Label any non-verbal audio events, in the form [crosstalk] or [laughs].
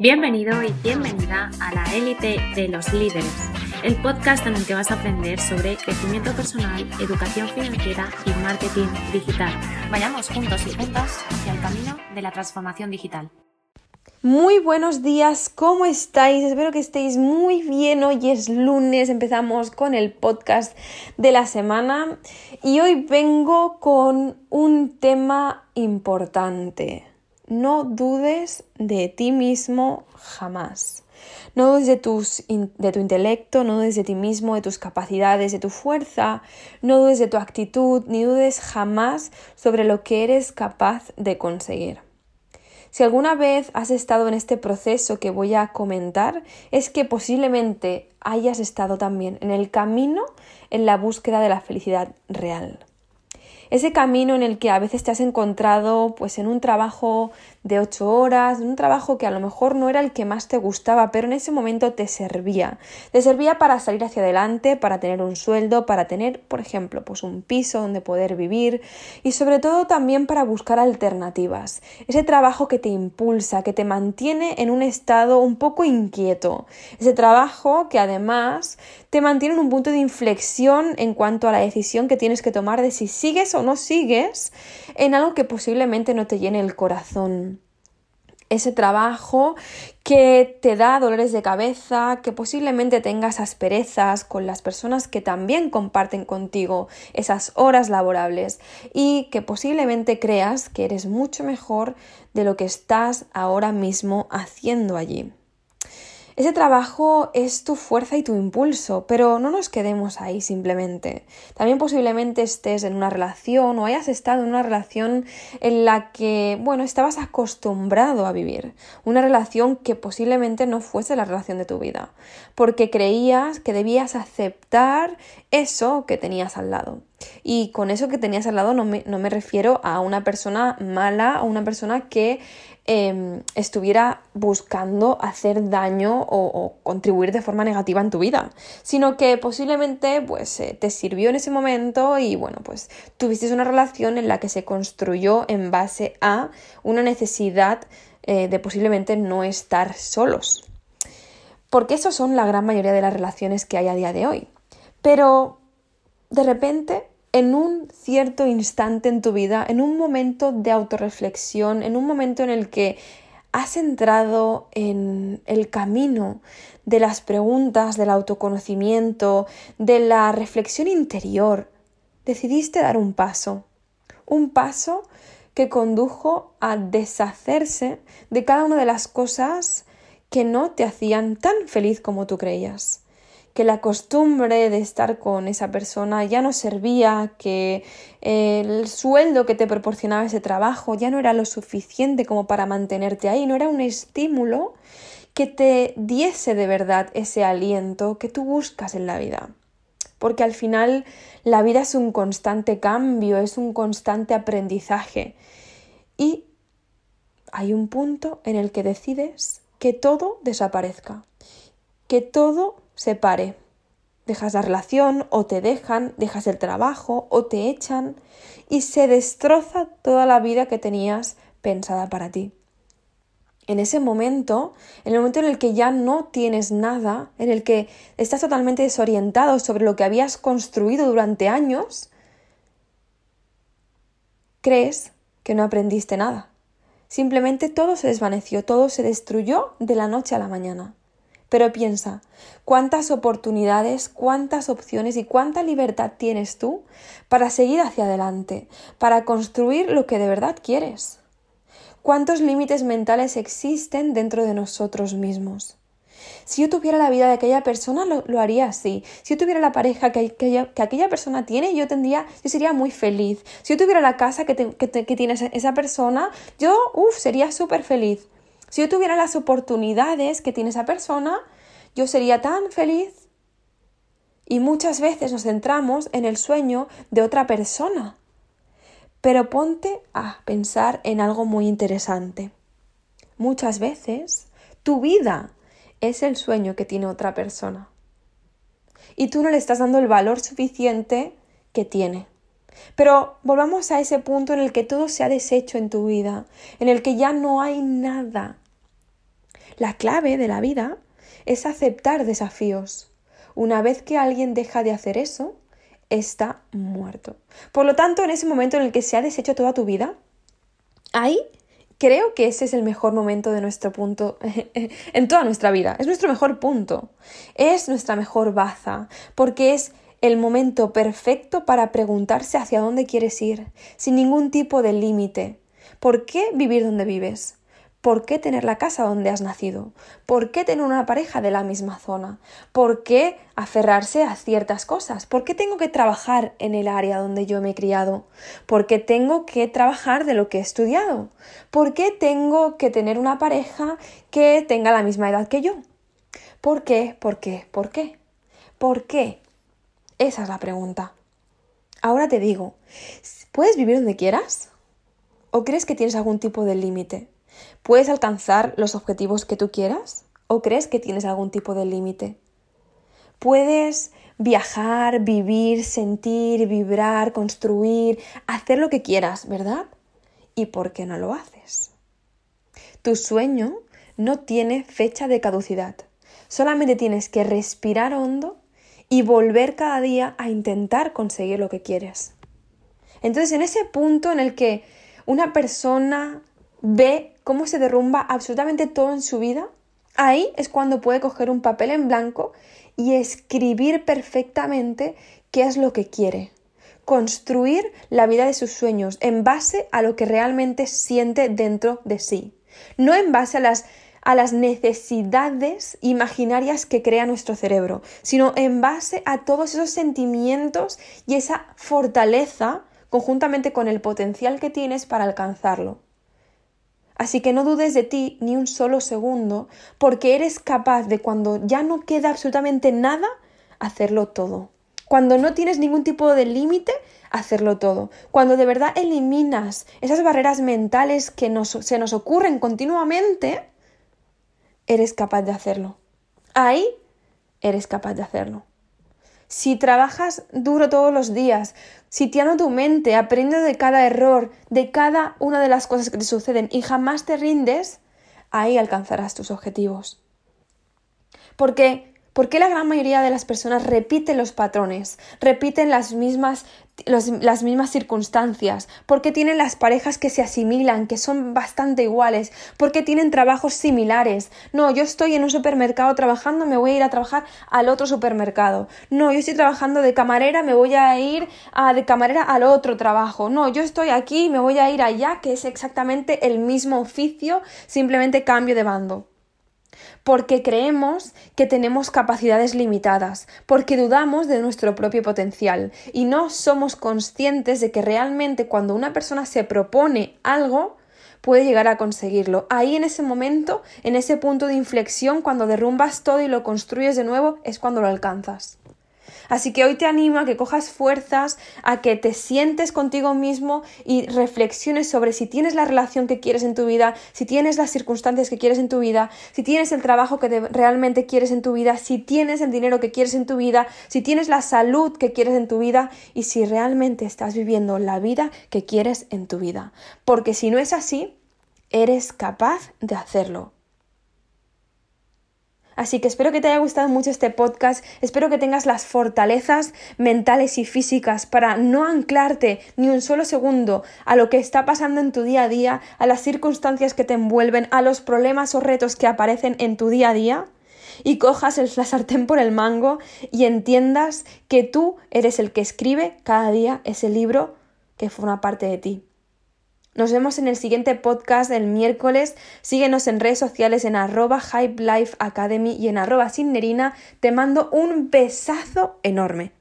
Bienvenido y bienvenida a la élite de los líderes, el podcast en el que vas a aprender sobre crecimiento personal, educación financiera y marketing digital. Vayamos juntos y juntas hacia el camino de la transformación digital. Muy buenos días, ¿cómo estáis? Espero que estéis muy bien. Hoy es lunes, empezamos con el podcast de la semana y hoy vengo con un tema importante no dudes de ti mismo jamás. No dudes de, tus, tu intelecto, no dudes de ti mismo, de tus capacidades, de tu fuerza, no dudes de tu actitud, ni dudes jamás sobre lo que eres capaz de conseguir. Si alguna vez has estado en este proceso que voy a comentar, es que posiblemente hayas estado también en el camino en la búsqueda de la felicidad real ese camino en el que a veces te has encontrado pues en un trabajo de ocho horas, un trabajo que a lo mejor no era el que más te gustaba, pero en ese momento te servía. Te servía para salir hacia adelante, para tener un sueldo, para tener, por ejemplo, pues un piso donde poder vivir y sobre todo también para buscar alternativas. Ese trabajo que te impulsa, que te mantiene en un estado un poco inquieto. Ese trabajo que además te mantiene en un punto de inflexión en cuanto a la decisión que tienes que tomar de si sigues o no sigues en algo que posiblemente no te llene el corazón ese trabajo que te da dolores de cabeza, que posiblemente tengas asperezas con las personas que también comparten contigo esas horas laborables y que posiblemente creas que eres mucho mejor de lo que estás ahora mismo haciendo allí. Ese trabajo es tu fuerza y tu impulso, pero no nos quedemos ahí simplemente. También posiblemente estés en una relación o hayas estado en una relación en la que, bueno, estabas acostumbrado a vivir. Una relación que posiblemente no fuese la relación de tu vida, porque creías que debías aceptar eso que tenías al lado. Y con eso que tenías al lado no me, no me refiero a una persona mala o una persona que Em, estuviera buscando hacer daño o, contribuir de forma negativa en tu vida, sino que posiblemente pues eh, te sirvió en ese momento y bueno pues tuviste una relación en la que se construyó en base a una necesidad eh, de posiblemente no estar solos. Porque eso son la gran mayoría de las relaciones que hay a día de hoy. Pero de repente en un cierto instante en tu vida, en un momento de autorreflexión, en un momento en el que has entrado en el camino de las preguntas, del autoconocimiento, de la reflexión interior, decidiste dar un paso, un paso que condujo a deshacerse de cada una de las cosas que no te hacían tan feliz como tú creías que la costumbre de estar con esa persona ya no servía, que el sueldo que te proporcionaba ese trabajo ya no era lo suficiente como para mantenerte ahí, no era un estímulo que te diese de verdad ese aliento que tú buscas en la vida. Porque al final la vida es un constante cambio, es un constante aprendizaje. Y hay un punto en el que decides que todo desaparezca, que todo se pare. Dejas la relación o te dejan, dejas el trabajo o te echan y se destroza toda la vida que tenías pensada para ti. En ese momento, en el momento en el que ya no tienes nada, en el que estás totalmente desorientado sobre lo que habías construido durante años, crees que no aprendiste nada. Simplemente todo se desvaneció, todo se destruyó de la noche a la mañana. Pero piensa, ¿cuántas oportunidades, cuántas opciones y cuánta libertad tienes tú para seguir hacia adelante, para construir lo que de verdad quieres? ¿Cuántos límites mentales existen dentro de nosotros mismos? Si yo tuviera la vida de aquella persona, lo, haría así. Si yo tuviera la pareja que, aquella persona tiene, yo tendría, yo sería muy feliz. Si yo tuviera la casa que, tiene esa persona, yo, uff, sería súper feliz. Si yo tuviera las oportunidades que tiene esa persona, yo sería tan feliz. Y muchas veces nos centramos en el sueño de otra persona. Pero ponte a pensar en algo muy interesante. Muchas veces tu vida es el sueño que tiene otra persona. Y tú no le estás dando el valor suficiente que tiene. Pero volvamos a ese punto en el que todo se ha deshecho en tu vida, en el que ya no hay nada. La clave de la vida es aceptar desafíos. Una vez que alguien deja de hacer eso, está muerto. Por lo tanto, en ese momento en el que se ha deshecho toda tu vida, ahí creo que ese es el mejor momento de nuestro punto [laughs] en toda nuestra vida. Es nuestro mejor punto. Es nuestra mejor baza, porque es el momento perfecto para preguntarse hacia dónde quieres ir, sin ningún tipo de límite. ¿Por qué vivir donde vives? ¿Por qué tener la casa donde has nacido? ¿Por qué tener una pareja de la misma zona? ¿Por qué aferrarse a ciertas cosas? ¿Por qué tengo que trabajar en el área donde yo me he criado? ¿Por qué tengo que trabajar de lo que he estudiado? ¿Por qué tengo que tener una pareja que tenga la misma edad que yo? ¿Por qué? ¿Por qué? ¿Por qué? ¿Por qué? Esa es la pregunta. Ahora te digo, ¿puedes vivir donde quieras? ¿O crees que tienes algún tipo de límite? ¿Puedes alcanzar los objetivos que tú quieras? ¿O crees que tienes algún tipo de límite? Puedes viajar, vivir, sentir, vibrar, construir, hacer lo que quieras, ¿verdad? ¿Y por qué no lo haces? Tu sueño no tiene fecha de caducidad. Solamente tienes que respirar hondo y volver cada día a intentar conseguir lo que quieres. Entonces, en ese punto en el que una persona ve cómo se derrumba absolutamente todo en su vida, ahí es cuando puede coger un papel en blanco y escribir perfectamente qué es lo que quiere. Construir la vida de sus sueños en base a lo que realmente siente dentro de sí. No en base a las, a las necesidades imaginarias que crea nuestro cerebro, sino en base a todos esos sentimientos y esa fortaleza conjuntamente con el potencial que tienes para alcanzarlo. Así que no dudes de ti ni un solo segundo, porque eres capaz de cuando ya no queda absolutamente nada, hacerlo todo. Cuando no tienes ningún tipo de límite, hacerlo todo. Cuando de verdad eliminas esas barreras mentales que se nos ocurren continuamente, eres capaz de hacerlo. Ahí eres capaz de hacerlo. Si trabajas duro todos los días, si tiano tu mente, aprende de cada error, de cada una de las cosas que te suceden y jamás te rindes, ahí alcanzarás tus objetivos. Porque ¿Por qué la gran mayoría de las personas repiten los patrones, repiten las mismas, las mismas circunstancias? ¿Por qué tienen las parejas que se asimilan, que son bastante iguales? ¿Por qué tienen trabajos similares? No, yo estoy en un supermercado trabajando, me voy a ir a trabajar al otro supermercado. No, yo estoy trabajando de camarera, me voy a ir a, de camarera al otro trabajo. No, yo estoy aquí, me voy a ir allá, que es exactamente el mismo oficio, simplemente cambio de bando porque creemos que tenemos capacidades limitadas, porque dudamos de nuestro propio potencial y no somos conscientes de que realmente cuando una persona se propone algo, puede llegar a conseguirlo. Ahí en ese momento, en ese punto de inflexión, cuando derrumbas todo y lo construyes de nuevo, es cuando lo alcanzas. Así que hoy te animo a que cojas fuerzas, a que te sientes contigo mismo y reflexiones sobre si tienes la relación que quieres en tu vida, si tienes las circunstancias que quieres en tu vida, si tienes el trabajo que realmente quieres en tu vida, si tienes el dinero que quieres en tu vida, si tienes la salud que quieres en tu vida y si realmente estás viviendo la vida que quieres en tu vida. Porque si no es así, eres capaz de hacerlo. Así que espero que te haya gustado mucho este podcast, espero que tengas las fortalezas mentales y físicas para no anclarte ni un solo segundo a lo que está pasando en tu día a día, a las circunstancias que te envuelven, a los problemas o retos que aparecen en tu día a día y cojas el, la sartén por el mango y entiendas que tú eres el que escribe cada día ese libro que forma parte de ti. Nos vemos en el siguiente podcast del miércoles. Síguenos en redes sociales en arroba Hype Life Academy y en arroba Sinnerina. Te mando un besazo enorme.